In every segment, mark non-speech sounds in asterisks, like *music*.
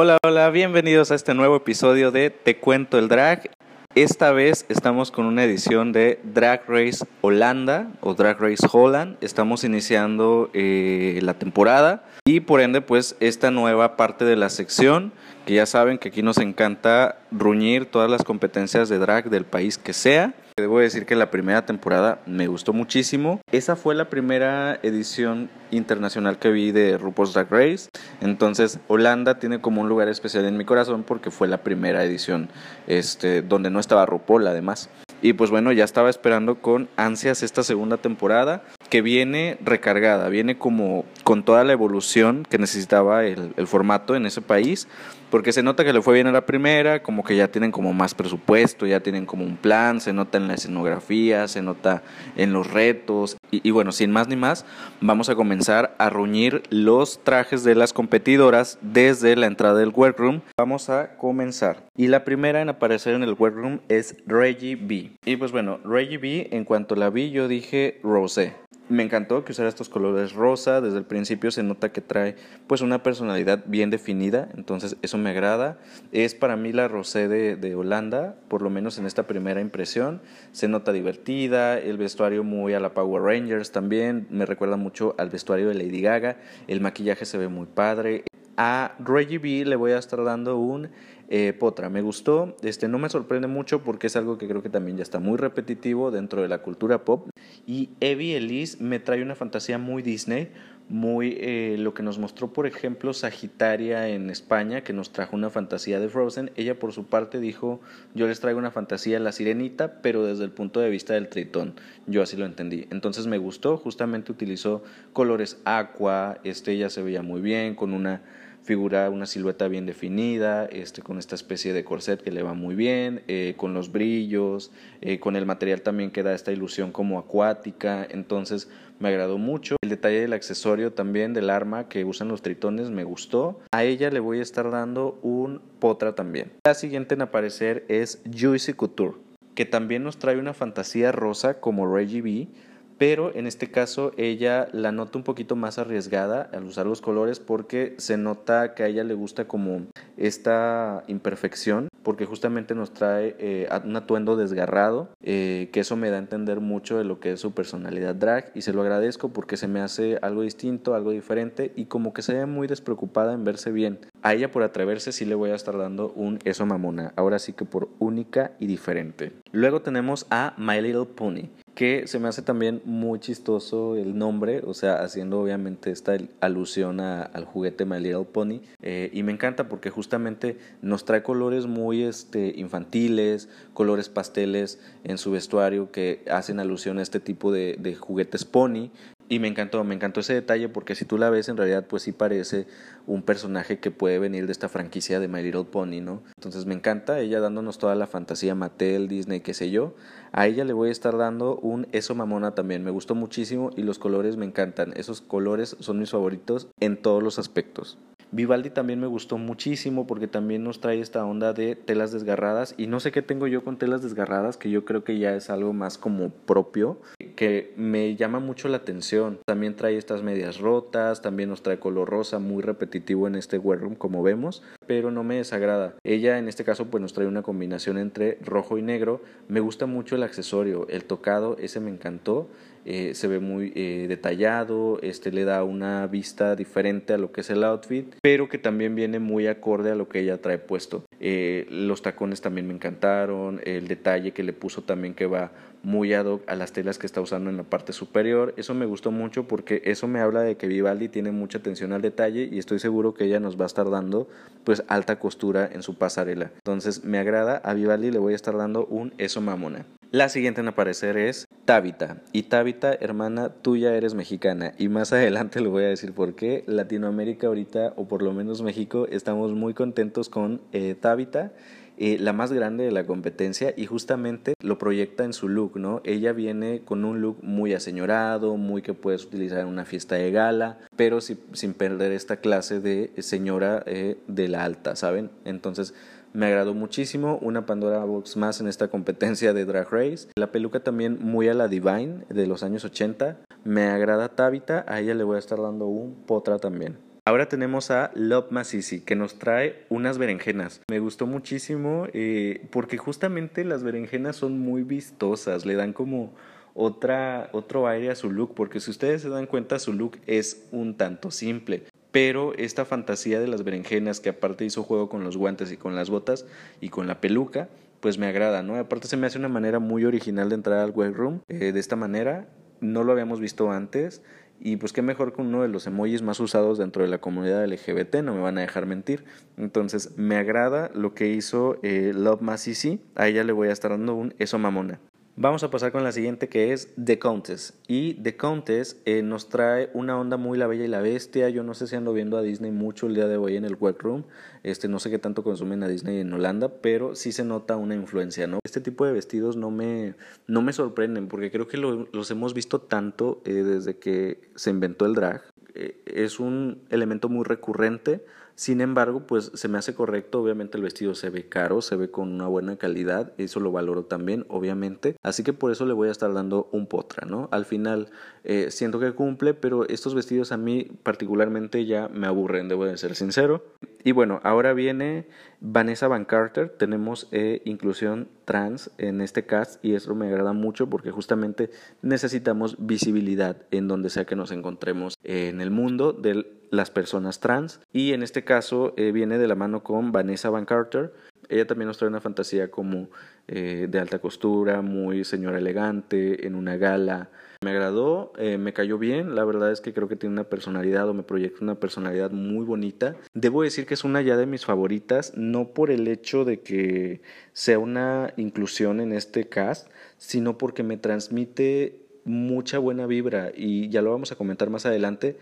Hola, hola, bienvenidos a este nuevo episodio de Te Cuento el Drag. Esta vez estamos con una edición de Drag Race Holanda o Drag Race Holland. Estamos iniciando eh, la temporada y por ende pues esta nueva parte de la sección que ya saben que aquí nos encanta ruñir todas las competencias de drag del país que sea. Debo decir que la primera temporada me gustó muchísimo. Esa fue la primera edición internacional que vi de RuPaul's Drag Race. Entonces, Holanda tiene como un lugar especial en mi corazón porque fue la primera edición este, donde no estaba RuPaul además. Y pues bueno, ya estaba esperando con ansias esta segunda temporada que viene recargada, viene como con toda la evolución que necesitaba el, el, formato en ese país, porque se nota que le fue bien a la primera, como que ya tienen como más presupuesto, ya tienen como un plan, se nota en la escenografía, se nota en los retos, y, y bueno, sin más ni más, vamos a comenzar a ruñir los trajes de las competidoras desde la entrada del workroom. Vamos a comenzar. Y la primera en aparecer en el workroom es Reggie B. Y pues bueno, Reggie B, en cuanto la vi, yo dije Rosé. Me encantó que usara estos colores rosa, desde el principio se nota que trae pues una personalidad bien definida, entonces eso me agrada. Es para mí la rosé de, Holanda, por lo menos en esta primera impresión. Se nota divertida, el vestuario muy a la Power Rangers también, me recuerda mucho al vestuario de Lady Gaga, el maquillaje se ve muy padre. A Reggie B le voy a estar dando un eh, Potra, me gustó, este, no me sorprende mucho porque es algo que creo que también ya está muy repetitivo dentro de la cultura pop. Y Evie Elise me trae una fantasía muy Disney, muy eh, lo que nos mostró, por ejemplo, Sagitaria en España, que nos trajo una fantasía de Frozen. Ella, por su parte, dijo: Yo les traigo una fantasía la sirenita, pero desde el punto de vista del tritón. Yo así lo entendí. Entonces me gustó, justamente utilizó colores aqua, este, ella se veía muy bien, con una figura una silueta bien definida, este, con esta especie de corset que le va muy bien, eh, con los brillos, eh, con el material también que da esta ilusión como acuática, entonces me agradó mucho. El detalle del accesorio también, del arma que usan los tritones, me gustó. A ella le voy a estar dando un potra también. La siguiente en aparecer es Juicy Couture, que también nos trae una fantasía rosa como Reggie B, pero en este caso ella la nota un poquito más arriesgada al usar los colores porque se nota que a ella le gusta como esta imperfección porque justamente nos trae eh, un atuendo desgarrado eh, que eso me da a entender mucho de lo que es su personalidad drag y se lo agradezco porque se me hace algo distinto, algo diferente y como que se ve muy despreocupada en verse bien. A ella por atreverse sí le voy a estar dando un eso mamona, ahora sí que por única y diferente. Luego tenemos a My Little Pony que se me hace también muy chistoso el nombre, o sea, haciendo obviamente esta alusión al juguete My Little Pony, eh, y me encanta porque justamente nos trae colores muy este, infantiles, colores pasteles en su vestuario que hacen alusión a este tipo de juguetes pony, y me encantó, me encantó ese detalle porque si tú la ves en realidad pues sí parece un personaje que puede venir de esta franquicia de My Little Pony, ¿no? Entonces me encanta ella dándonos toda la fantasía Mattel, Disney, qué sé yo. A ella le voy a estar dando un eso mamona también, me gustó muchísimo y los colores me encantan. Esos colores son mis favoritos en todos los aspectos. Vivaldi también me gustó muchísimo porque también nos trae esta onda de telas desgarradas y no sé qué tengo yo con telas desgarradas que yo creo que ya es algo más como propio que me llama mucho la atención. También trae estas medias rotas, también nos trae color rosa muy repetitivo en este wearroom como vemos, pero no me desagrada. Ella en este caso pues nos trae una combinación entre rojo y negro. Me gusta mucho el accesorio, el tocado, ese me encantó. Eh, se ve muy eh, detallado, este le da una vista diferente a lo que es el outfit, pero que también viene muy acorde a lo que ella trae puesto. Eh, los tacones también me encantaron, el detalle que le puso también que va muy ad hoc a las telas que está usando en la parte superior. Eso me gustó mucho porque eso me habla de que Vivaldi tiene mucha atención al detalle y estoy seguro que ella nos va a estar dando pues alta costura en su pasarela. Entonces me agrada, a Vivaldi le voy a estar dando un eso mamona. La siguiente en aparecer es Tabita. Y Tabita, hermana, tú ya eres mexicana. Y más *laughs* adelante le voy a decir por qué. Latinoamérica ahorita, o por lo menos México, estamos muy contentos con eh, Tabita. Eh, la más grande de la competencia y justamente lo proyecta en su look, ¿no? Ella viene con un look muy aseñorado, muy que puedes utilizar en una fiesta de gala, pero sin perder esta clase de señora eh, de la alta, ¿saben? Entonces me agradó muchísimo, una Pandora Box más en esta competencia de Drag Race. La peluca también muy a la Divine de los años 80. Me agrada Tabita, a ella le voy a estar dando un potra también. Ahora tenemos a Love Masisi, que nos trae unas berenjenas. Me gustó muchísimo eh, porque justamente las berenjenas son muy vistosas, le dan como otra, otro aire a su look, porque si ustedes se dan cuenta, su look es un tanto simple. Pero esta fantasía de las berenjenas, que aparte hizo juego con los guantes y con las botas y con la peluca, pues me agrada, ¿no? Aparte se me hace una manera muy original de entrar al web room eh, de esta manera. No lo habíamos visto antes. Y pues qué mejor con uno de los emojis más usados dentro de la comunidad LGBT, no me van a dejar mentir. Entonces me agrada lo que hizo eh, Love Massy A ella le voy a estar dando un eso mamona. Vamos a pasar con la siguiente que es The Countess. Y The Countess eh, nos trae una onda muy la bella y la bestia. Yo no sé si ando viendo a Disney mucho el día de hoy en el room Este, no sé qué tanto consumen a Disney en Holanda, pero sí se nota una influencia, ¿no? Este tipo de vestidos no me, no me sorprenden porque creo que los hemos visto tanto eh, desde que se inventó el drag. Eh, es un elemento muy recurrente sin embargo, pues se me hace correcto, obviamente el vestido se ve caro, se ve con una buena calidad, eso lo valoro también, obviamente, así que por eso le voy a estar dando un potra, ¿no? Al final eh, siento que cumple, pero estos vestidos a mí particularmente ya me aburren, debo de ser sincero. Y bueno, ahora viene Vanessa Van Carter, tenemos eh, inclusión trans en este cast y eso me agrada mucho porque justamente necesitamos visibilidad en donde sea que nos encontremos en el mundo del las personas trans. Y en este caso eh, viene de la mano con Vanessa Van Carter. Ella también nos trae una fantasía como eh, de alta costura, muy señora elegante, en una gala. Me agradó, eh, me cayó bien. La verdad es que creo que tiene una personalidad o me proyecta una personalidad muy bonita. Debo decir que es una ya de mis favoritas, no por el hecho de que sea una inclusión en este cast, sino porque me transmite mucha buena vibra y ya lo vamos a comentar más adelante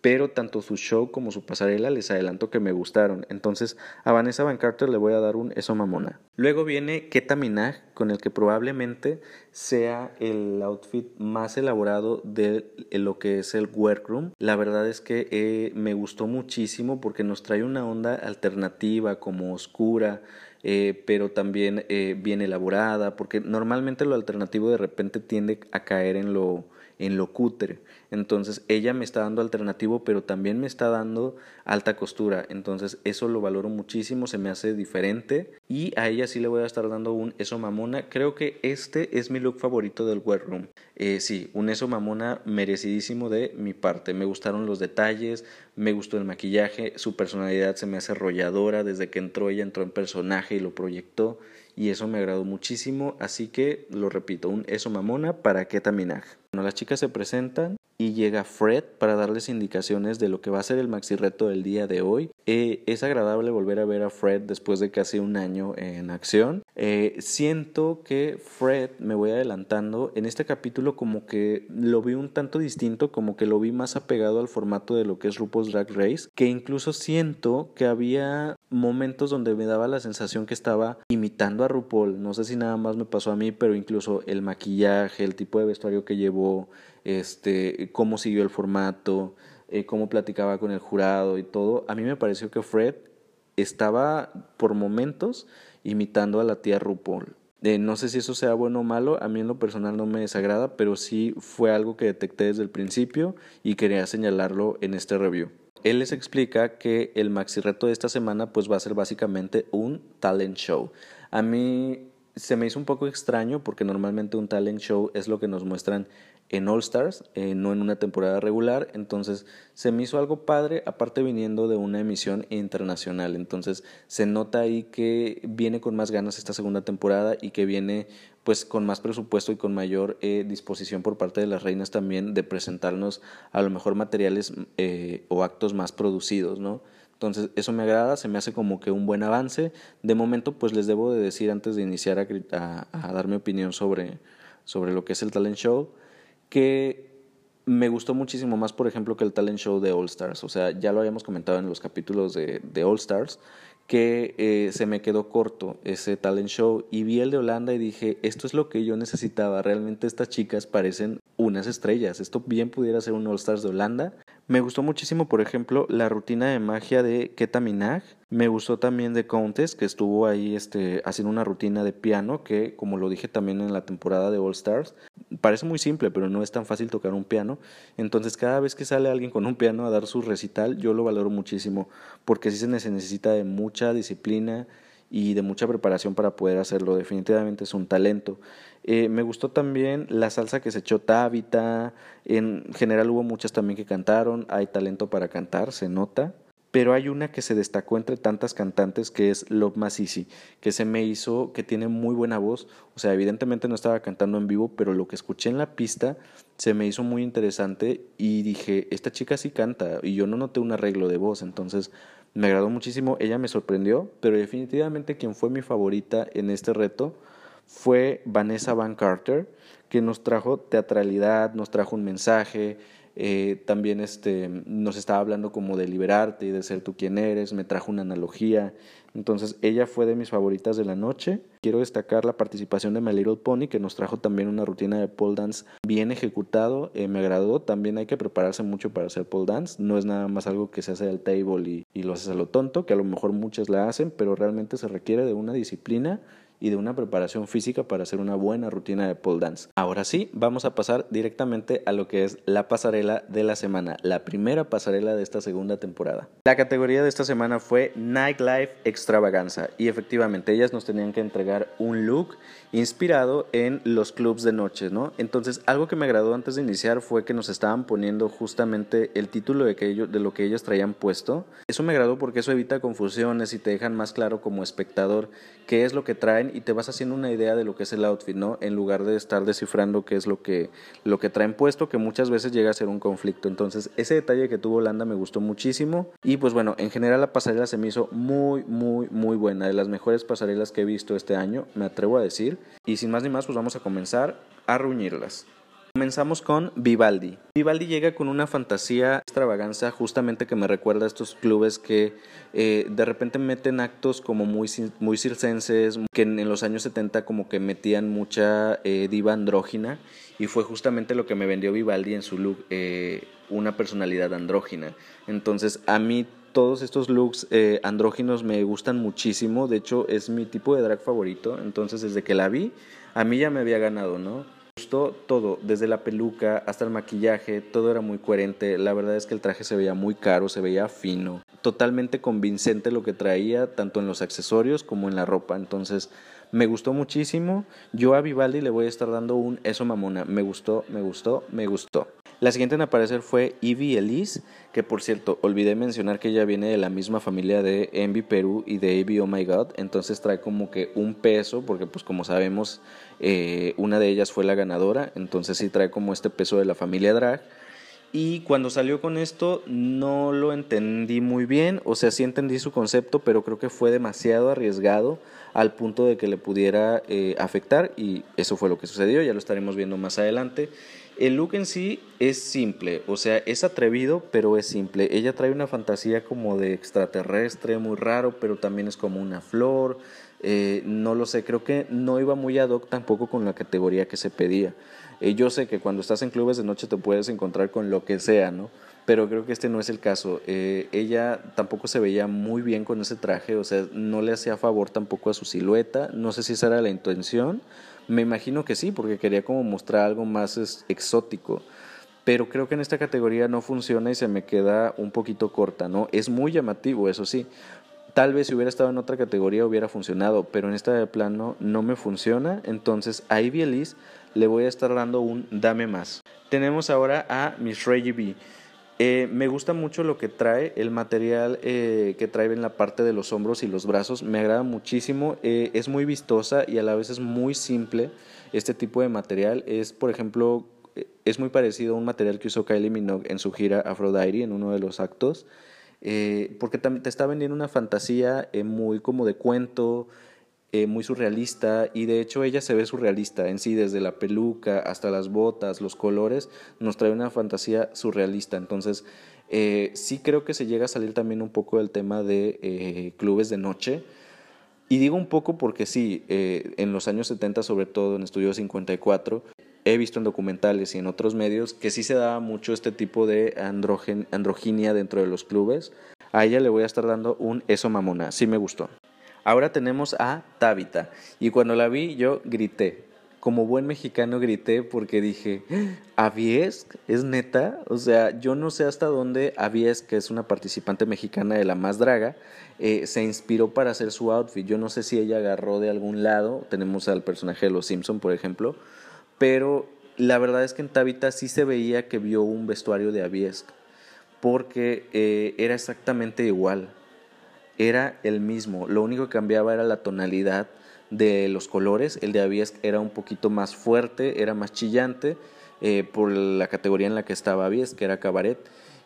pero tanto su show como su pasarela les adelanto que me gustaron. Entonces a Vanessa Van Carter le voy a dar un eso mamona. Luego viene Keta Minaj, con el que probablemente sea el outfit más elaborado de lo que es el workroom. La verdad es que eh, me gustó muchísimo porque nos trae una onda alternativa, como oscura. Eh, pero también eh, bien elaborada, porque normalmente lo alternativo de repente tiende a caer en lo, en lo cutre. Entonces ella me está dando alternativo, pero también me está dando alta costura. Entonces eso lo valoro muchísimo, se me hace diferente y a ella sí le voy a estar dando un eso mamona. Creo que este es mi look favorito del Room. Eh, sí, un eso mamona merecidísimo de mi parte. Me gustaron los detalles, me gustó el maquillaje, su personalidad se me hace arrolladora desde que entró ella entró en personaje y lo proyectó y eso me agradó muchísimo, así que lo repito, un eso mamona para Keta Minaj. Bueno, las chicas se presentan y llega Fred para darles indicaciones de lo que va a ser el maxi reto del día de hoy. Eh, es agradable volver a ver a Fred después de casi un año en acción. Eh, siento que Fred, me voy adelantando, en este capítulo como que lo vi un tanto distinto, como que lo vi más apegado al formato de lo que es RuPaul's Drag Race, que incluso siento que había momentos donde me daba la sensación que estaba imitando a RuPaul. No sé si nada más me pasó a mí, pero incluso el maquillaje, el tipo de vestuario que llevó, este, cómo siguió el formato, eh, cómo platicaba con el jurado y todo. A mí me pareció que Fred estaba por momentos imitando a la tía RuPaul. Eh, no sé si eso sea bueno o malo, a mí en lo personal no me desagrada, pero sí fue algo que detecté desde el principio y quería señalarlo en este review. Él les explica que el maxi reto de esta semana pues va a ser básicamente un talent show. A mí se me hizo un poco extraño porque normalmente un talent show es lo que nos muestran en All Stars, eh, no en una temporada regular, entonces se me hizo algo padre, aparte viniendo de una emisión internacional, entonces se nota ahí que viene con más ganas esta segunda temporada y que viene pues con más presupuesto y con mayor eh, disposición por parte de las reinas también de presentarnos a lo mejor materiales eh, o actos más producidos, ¿no? Entonces eso me agrada, se me hace como que un buen avance. De momento pues les debo de decir antes de iniciar a, a dar mi opinión sobre, sobre lo que es el talent show, que me gustó muchísimo más, por ejemplo, que el talent show de All Stars. O sea, ya lo habíamos comentado en los capítulos de, de All Stars, que eh, se me quedó corto ese talent show y vi el de Holanda y dije, esto es lo que yo necesitaba. Realmente estas chicas parecen unas estrellas. Esto bien pudiera ser un All Stars de Holanda. Me gustó muchísimo, por ejemplo, la rutina de magia de Keta Minaj. Me gustó también de Countess, que estuvo ahí este, haciendo una rutina de piano, que como lo dije también en la temporada de All Stars, parece muy simple, pero no es tan fácil tocar un piano. Entonces, cada vez que sale alguien con un piano a dar su recital, yo lo valoro muchísimo, porque sí se necesita de mucha disciplina y de mucha preparación para poder hacerlo. Definitivamente es un talento. Eh, me gustó también la salsa que se echó Tabita. En general hubo muchas también que cantaron. Hay talento para cantar, se nota pero hay una que se destacó entre tantas cantantes que es Love Masisi, que se me hizo que tiene muy buena voz, o sea, evidentemente no estaba cantando en vivo, pero lo que escuché en la pista se me hizo muy interesante y dije, esta chica sí canta y yo no noté un arreglo de voz, entonces me agradó muchísimo, ella me sorprendió, pero definitivamente quien fue mi favorita en este reto fue Vanessa Van Carter, que nos trajo teatralidad, nos trajo un mensaje, eh, también este, nos estaba hablando como de liberarte y de ser tú quien eres, me trajo una analogía. Entonces ella fue de mis favoritas de la noche. Quiero destacar la participación de My Little Pony que nos trajo también una rutina de pole dance bien ejecutado, eh, me agradó. También hay que prepararse mucho para hacer pole dance, no es nada más algo que se hace al table y, y lo haces a lo tonto, que a lo mejor muchas la hacen, pero realmente se requiere de una disciplina y de una preparación física para hacer una buena rutina de pole dance. Ahora sí, vamos a pasar directamente a lo que es la pasarela de la semana, la primera pasarela de esta segunda temporada. La categoría de esta semana fue Nightlife Extravaganza y efectivamente ellas nos tenían que entregar un look inspirado en los clubs de noche, ¿no? Entonces, algo que me agradó antes de iniciar fue que nos estaban poniendo justamente el título de, que ellos, de lo que ellos traían puesto. Eso me agradó porque eso evita confusiones y te dejan más claro como espectador qué es lo que traen y te vas haciendo una idea de lo que es el outfit, ¿no? En lugar de estar descifrando qué es lo que, lo que traen puesto, que muchas veces llega a ser un conflicto. Entonces, ese detalle que tuvo Holanda me gustó muchísimo. Y pues bueno, en general la pasarela se me hizo muy, muy, muy buena. De las mejores pasarelas que he visto este año, me atrevo a decir. Y sin más ni más, pues vamos a comenzar a reunirlas. Comenzamos con Vivaldi. Vivaldi llega con una fantasía extravaganza justamente que me recuerda a estos clubes que eh, de repente meten actos como muy, circenses, que en, los años 70 como que metían mucha eh, diva andrógina y fue justamente lo que me vendió Vivaldi en su look, eh, una personalidad andrógina. Entonces a mí todos estos looks andróginos me gustan muchísimo, de hecho es mi tipo de drag favorito, entonces desde que la vi a mí ya me había ganado, ¿no? Gustó todo, desde la peluca hasta el maquillaje, todo era muy coherente. La verdad es que el traje se veía muy caro, se veía fino, totalmente convincente lo que traía, tanto en los accesorios como en la ropa. Entonces, me gustó muchísimo. Yo a Vivaldi le voy a estar dando un eso mamona. Me gustó, me gustó, me gustó. La siguiente en aparecer fue Ivy Elise, que por cierto, olvidé mencionar que ella viene de la misma familia de Envy Perú y de Ivy Oh My God, entonces trae como que un peso, porque pues como sabemos, eh, una de ellas fue la ganadora, entonces sí trae como este peso de la familia drag. Y cuando salió con esto no lo entendí muy bien, o sea, sí entendí su concepto, pero creo que fue demasiado arriesgado al punto de que le pudiera eh, afectar. Y eso fue lo que sucedió, ya lo estaremos viendo más adelante. El look en sí es simple, o sea, es atrevido, pero es simple. Ella trae una fantasía como de extraterrestre, muy raro, pero también es como una flor. Eh, no lo sé, creo que no iba muy ad hoc tampoco con la categoría que se pedía. Eh, yo sé que cuando estás en clubes de noche te puedes encontrar con lo que sea, ¿no? Pero creo que este no es el caso. Eh, ella tampoco se veía muy bien con ese traje, o sea, no le hacía favor tampoco a su silueta. No sé si esa era la intención me imagino que sí, porque quería como mostrar algo más exótico. Pero creo que en esta categoría no funciona y se me queda un poquito corta, ¿no? Es muy llamativo, eso sí. Tal vez si hubiera estado en otra categoría hubiera funcionado, pero en esta de plano no me funciona. Entonces a Ivy Elise le voy a estar dando un dame más. Tenemos ahora a Miss Reggie B. Eh, me gusta mucho lo que trae, el material eh, que trae en la parte de los hombros y los brazos, me agrada muchísimo, eh, es muy vistosa y a la vez es muy simple este tipo de material. Es, por ejemplo, es muy parecido a un material que usó Kylie Minogue en su gira Aphrodite en uno de los actos, porque te está vendiendo una fantasía muy como de cuento, eh, muy surrealista y de hecho ella se ve surrealista en sí, desde la peluca hasta las botas, los colores, nos trae una fantasía surrealista. Entonces, eh, sí creo que se llega a salir también un poco del tema de eh, clubes de noche. Y digo un poco porque sí, en los años 70, sobre todo en Estudio 54, he visto en documentales y en otros medios que sí se daba mucho este tipo de androginia dentro de los clubes. A ella le voy a estar dando un eso mamona, sí me gustó. Ahora tenemos a Tabitha y cuando la vi yo grité. como buen mexicano grité porque dije, ¿Aviesk? ¿Es neta? O sea, yo no sé hasta dónde Aviesk, que es una participante mexicana de La Más Draga, eh, se inspiró para hacer su outfit. Yo no sé si ella agarró de algún lado, tenemos al personaje de Los Simpson, por ejemplo, pero la verdad es que en Tabitha sí se veía que vio un vestuario de Aviesk, porque eh, era exactamente igual, era el mismo, lo único que cambiaba era la tonalidad de los colores. El de Aviesk era un poquito más fuerte, era más chillante eh, por la categoría en la que estaba Aviesk, que era cabaret.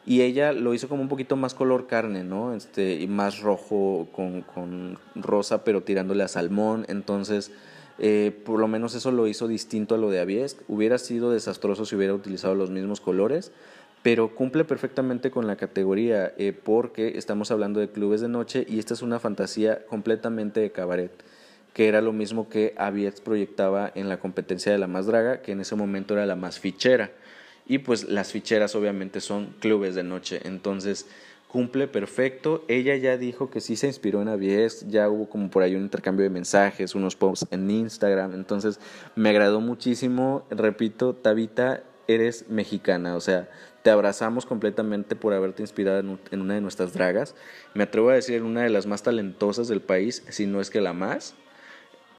Y ella lo hizo como un poquito más color carne, ¿no? Este, y más rojo con, con rosa, pero tirándole a salmón. Entonces, eh, por lo menos eso lo hizo distinto a lo de Aviesk. Hubiera sido desastroso si hubiera utilizado los mismos colores, pero cumple perfectamente con la categoría eh, porque estamos hablando de clubes de noche y esta es una fantasía completamente de cabaret que era lo mismo que Aviex proyectaba en la competencia de la más draga, que en ese momento era la más fichera. Y pues las ficheras obviamente son clubes de noche, entonces cumple perfecto. Ella ya dijo que sí se inspiró en Avies, ya hubo como por ahí un intercambio de mensajes, unos posts en Instagram, entonces me agradó muchísimo. Repito, Tabita, eres mexicana, o sea, te abrazamos completamente por haberte inspirado en una de nuestras dragas. Me atrevo a decir una de las más talentosas del país, si no es que la más.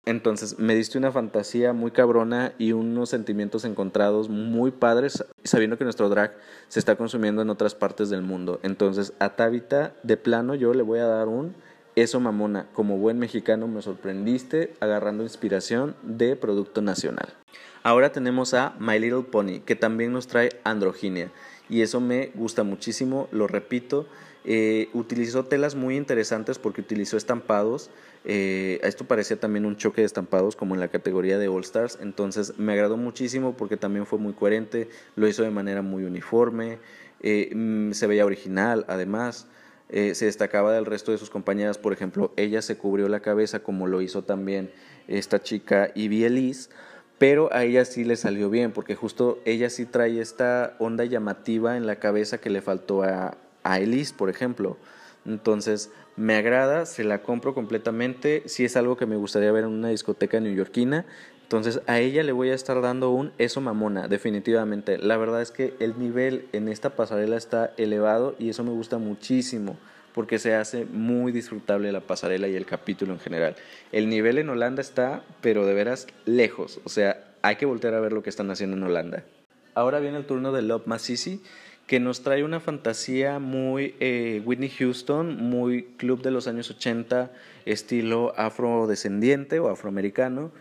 Entonces me diste una fantasía muy cabrona y unos sentimientos encontrados muy padres, sabiendo que nuestro drag se está consumiendo en otras partes del mundo. Entonces a Tabita, de plano, yo le voy a dar un eso mamona. Como buen mexicano me sorprendiste agarrando inspiración de producto nacional. Ahora tenemos a My Little Pony, que también nos trae androginia. Y eso me gusta muchísimo, lo repito. Eh, utilizó telas muy interesantes porque utilizó estampados eh, esto parecía también un choque de estampados como en la categoría de All Stars, entonces me agradó muchísimo porque también fue muy coherente, lo hizo de manera muy uniforme, eh, mm, se veía original además. Eh, se destacaba del resto de sus compañeras, por ejemplo, ella se cubrió la cabeza como lo hizo también esta chica Ivy Elise, pero a ella sí le salió bien, porque justo ella sí trae esta onda llamativa en la cabeza que le faltó a, a Elise, por ejemplo. Entonces, me agrada, se la compro completamente. Si es algo que me gustaría ver en una discoteca neoyorquina. Entonces, a ella le voy a estar dando un eso mamona, definitivamente. La verdad es que el nivel en esta pasarela está elevado y eso me gusta muchísimo porque se hace muy disfrutable la pasarela y el capítulo en general. El nivel en Holanda está, pero de veras lejos. O sea, hay que voltear a ver lo que están haciendo en Holanda. Ahora viene el turno de Love Masisi que nos trae una fantasía muy eh, Whitney Houston, muy club de los años 80, estilo afrodescendiente o afroamericano.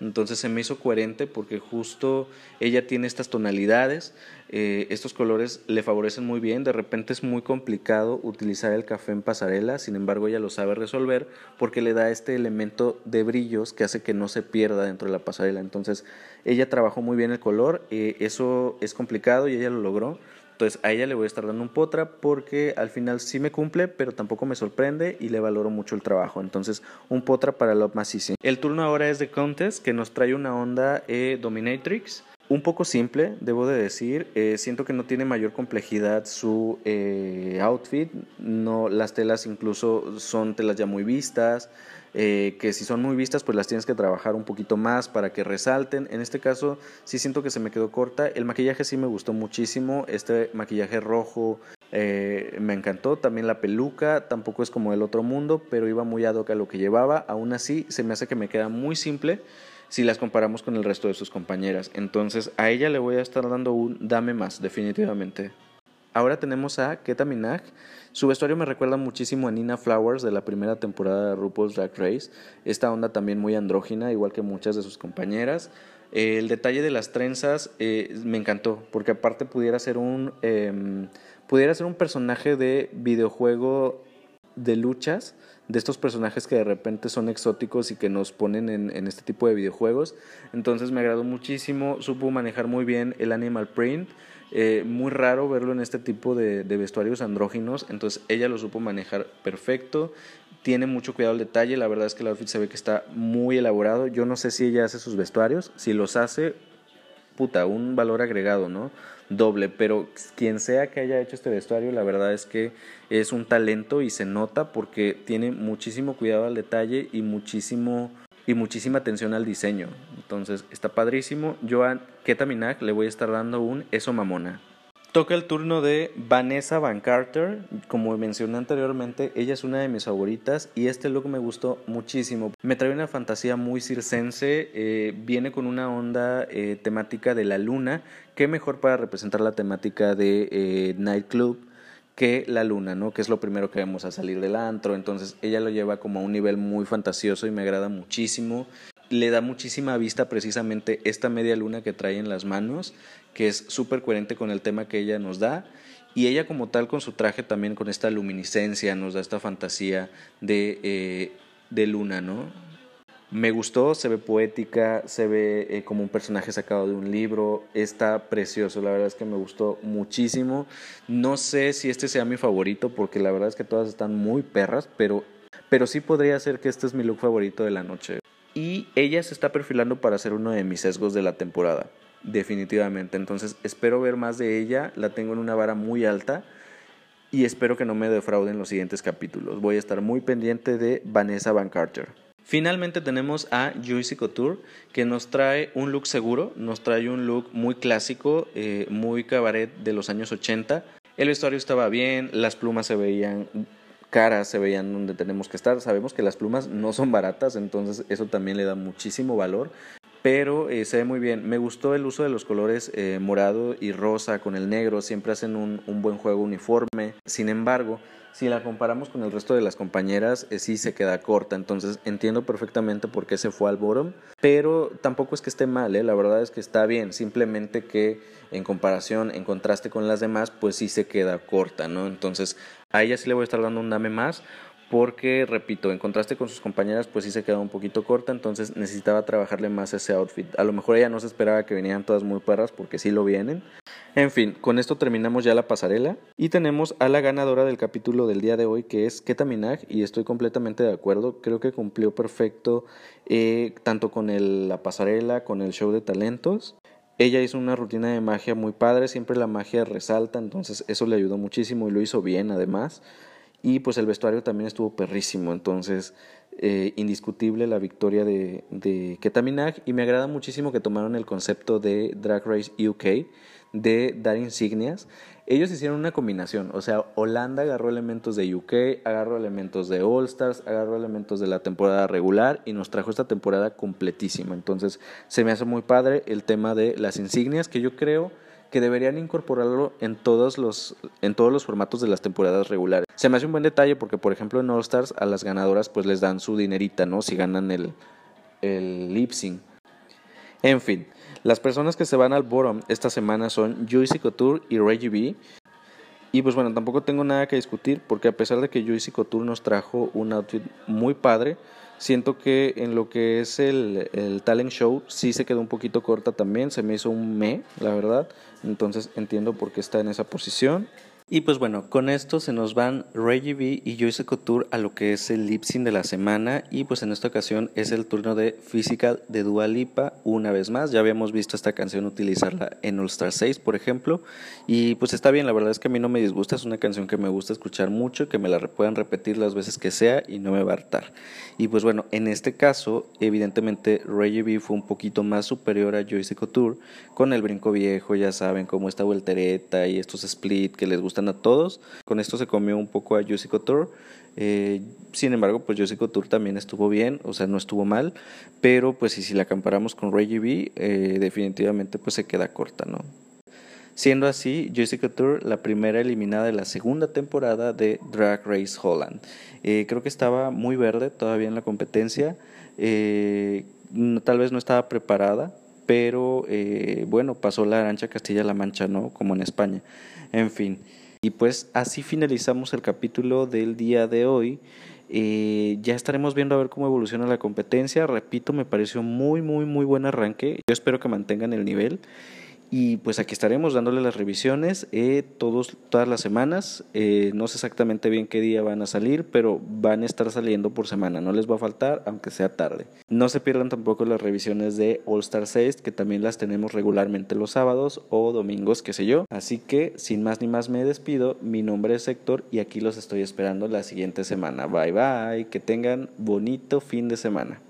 Entonces se me hizo coherente porque justo ella tiene estas tonalidades, eh, estos colores le favorecen muy bien, de repente es muy complicado utilizar el café en pasarela, sin embargo ella lo sabe resolver porque le da este elemento de brillos que hace que no se pierda dentro de la pasarela. Entonces ella trabajó muy bien el color, eh, eso es complicado y ella lo logró. Entonces a ella le voy a estar dando un potra porque al final sí me cumple, pero tampoco me sorprende y le valoro mucho el trabajo. Entonces un potra para Love Massisi. El turno ahora es de Contest que nos trae una onda eh, Dominatrix. Un poco simple, debo de decir. Eh, siento que no tiene mayor complejidad su eh, outfit. No, las telas incluso son telas ya muy vistas. Eh, que si son muy vistas, pues las tienes que trabajar un poquito más para que resalten. En este caso, sí siento que se me quedó corta. El maquillaje sí me gustó muchísimo. Este maquillaje rojo me encantó. También la peluca, tampoco es como el otro mundo, pero iba muy ad hoc a lo que llevaba. Aún así, se me hace que me queda muy simple si las comparamos con el resto de sus compañeras. Entonces, a ella le voy a estar dando un dame más, definitivamente. Ahora tenemos a Keta Minaj. Su vestuario me recuerda muchísimo a Nina Flowers de la primera temporada de RuPaul's Drag Race. Esta onda también muy andrógina, igual que muchas de sus compañeras. el detalle de las trenzas eh, me encantó, porque aparte pudiera ser un em, pudiera ser un personaje de videojuego de luchas, de estos personajes que de repente son exóticos y que nos ponen en, este tipo de videojuegos. Entonces me agradó muchísimo, supo manejar muy bien el animal print. Eh, muy raro verlo en este tipo de, vestuarios andróginos, entonces ella lo supo manejar perfecto, tiene mucho cuidado al detalle, la verdad es que el outfit se ve que está muy elaborado, yo no sé si ella hace sus vestuarios, si los hace, puta, un valor agregado, ¿no? Doble, pero quien sea que haya hecho este vestuario, la verdad es que es un talento y se nota porque tiene muchísimo cuidado al detalle y muchísimo y muchísima atención al diseño. entonces está padrísimo. Yo a Keta le voy a estar dando un eso mamona. Toca el turno de Vanessa Van Carter. Como mencioné anteriormente, ella es una de mis favoritas y este look me gustó muchísimo. Me trae una fantasía muy circense, eh, viene con una onda eh, temática de la luna. Qué mejor para representar la temática de eh, Nightclub que la luna, ¿no? Que es lo primero que vemos a salir del antro. Entonces ella lo lleva como a un nivel muy fantasioso y me agrada muchísimo le da muchísima vista precisamente esta media luna que trae en las manos, que es súper coherente con el tema que ella nos da. Y ella como tal con su traje también con esta luminiscencia nos da esta fantasía de, eh, de luna, ¿no? Me gustó, se ve poética, se ve eh, como un personaje sacado de un libro, está precioso, la verdad es que me gustó muchísimo. No sé si este sea mi favorito porque la verdad es que todas están muy perras, pero, pero sí podría ser que este es mi look favorito de la noche y ella se está perfilando para ser uno de mis sesgos de la temporada, definitivamente. Entonces espero ver más de ella, la tengo en una vara muy alta y espero que no me defrauden los siguientes capítulos. Voy a estar muy pendiente de Vanessa Van Carter. Finalmente tenemos a Juicy Couture que nos trae un look seguro, nos trae un look muy clásico, eh, muy cabaret de los años 80. El vestuario estaba bien, las plumas se veían caras se veían donde tenemos que estar. Sabemos que las plumas no son baratas, entonces eso también le da muchísimo valor. Pero eh, se ve muy bien. Me gustó el uso de los colores eh, morado y rosa con el negro. Siempre hacen un, buen juego uniforme. Sin embargo, si la comparamos con el resto de las compañeras, eh, sí se queda corta. Entonces entiendo perfectamente por qué se fue al bottom, pero tampoco es que esté mal, ¿eh? la verdad es que está bien. Simplemente que en comparación, en contraste con las demás, pues sí se queda corta, ¿no? Entonces a ella sí le voy a estar dando un dame más porque, repito, en contraste con sus compañeras, pues sí se quedó un poquito corta, entonces necesitaba trabajarle más ese outfit. A lo mejor ella no se esperaba que vinieran todas muy perras, porque sí lo vienen. En fin, con esto terminamos ya la pasarela y tenemos a la ganadora del capítulo del día de hoy, que es Keta Minaj, y estoy completamente de acuerdo, creo que cumplió perfecto eh, tanto con la pasarela, con el show de talentos. Ella hizo una rutina de magia muy padre, siempre la magia resalta, entonces eso le ayudó muchísimo y lo hizo bien además. Y pues el vestuario también estuvo perrísimo, entonces eh, indiscutible la victoria de, de Ketaminag y me agrada muchísimo que tomaron el concepto de Drag Race UK, de dar insignias. Ellos hicieron una combinación, o sea, Holanda agarró elementos de UK, agarró elementos de All Stars, agarró elementos de la temporada regular y nos trajo esta temporada completísima. Entonces se me hace muy padre el tema de las insignias que yo creo que deberían incorporarlo en todos los en todos los formatos de las temporadas regulares. Se me hace un buen detalle porque por ejemplo en All Stars a las ganadoras pues les dan su dinerita, ¿no? Si ganan el el lip sync. En fin, las personas que se van al bottom esta semana son Juicy Couture y Reggie B. Y pues bueno, tampoco tengo nada que discutir porque a pesar de que Juicy Couture nos trajo un outfit muy padre, Siento que en lo que es el, el, talent show sí se quedó un poquito corta también, se me hizo un me, la verdad. Entonces entiendo por qué está en esa posición. Y pues bueno, con esto se nos van Reggie B y Joyce Couture a lo que es el lip sync de la semana y pues en esta ocasión es el turno de Physical de Dua Lipa una vez más. Ya habíamos visto esta canción utilizarla en All Star 6, por ejemplo, y pues está bien, la verdad es que a mí no me disgusta, es una canción que me gusta escuchar mucho, que me la puedan repetir las veces que sea y no me va a hartar. Y pues bueno, en este caso, evidentemente Reggie B fue un poquito más superior a Joyce Couture con el brinco viejo, ya saben, como esta voltereta y estos split que les gustan a todos. Con esto se comió un poco a Juicy Couture. Eh, sin embargo, pues Juicy Couture también estuvo bien, o sea, no estuvo mal, pero pues si, si la comparamos con Reggie B, eh, definitivamente pues se queda corta, ¿no? Siendo así, Juicy Couture la primera eliminada de la segunda temporada de Drag Race Holland. Eh, creo que estaba muy verde todavía en la competencia, tal vez no estaba preparada, pero bueno, pasó la Arancha Castilla-La Mancha, ¿no? Como en España. En fin. Y pues así finalizamos el capítulo del día de hoy. Eh, ya estaremos viendo a ver cómo evoluciona la competencia. Repito, me pareció muy, muy, muy buen arranque. Yo espero que mantengan el nivel. Y pues aquí estaremos dándole las revisiones eh, todos, todas las semanas. Eh, no sé exactamente bien qué día van a salir, pero van a estar saliendo por semana. No les va a faltar, aunque sea tarde. No se pierdan tampoco las revisiones de All Star 6, que también las tenemos regularmente los sábados o domingos, qué sé yo. Así que, sin más ni más, me despido. Mi nombre es Héctor y aquí los estoy esperando la siguiente semana. Bye bye. Que tengan bonito fin de semana.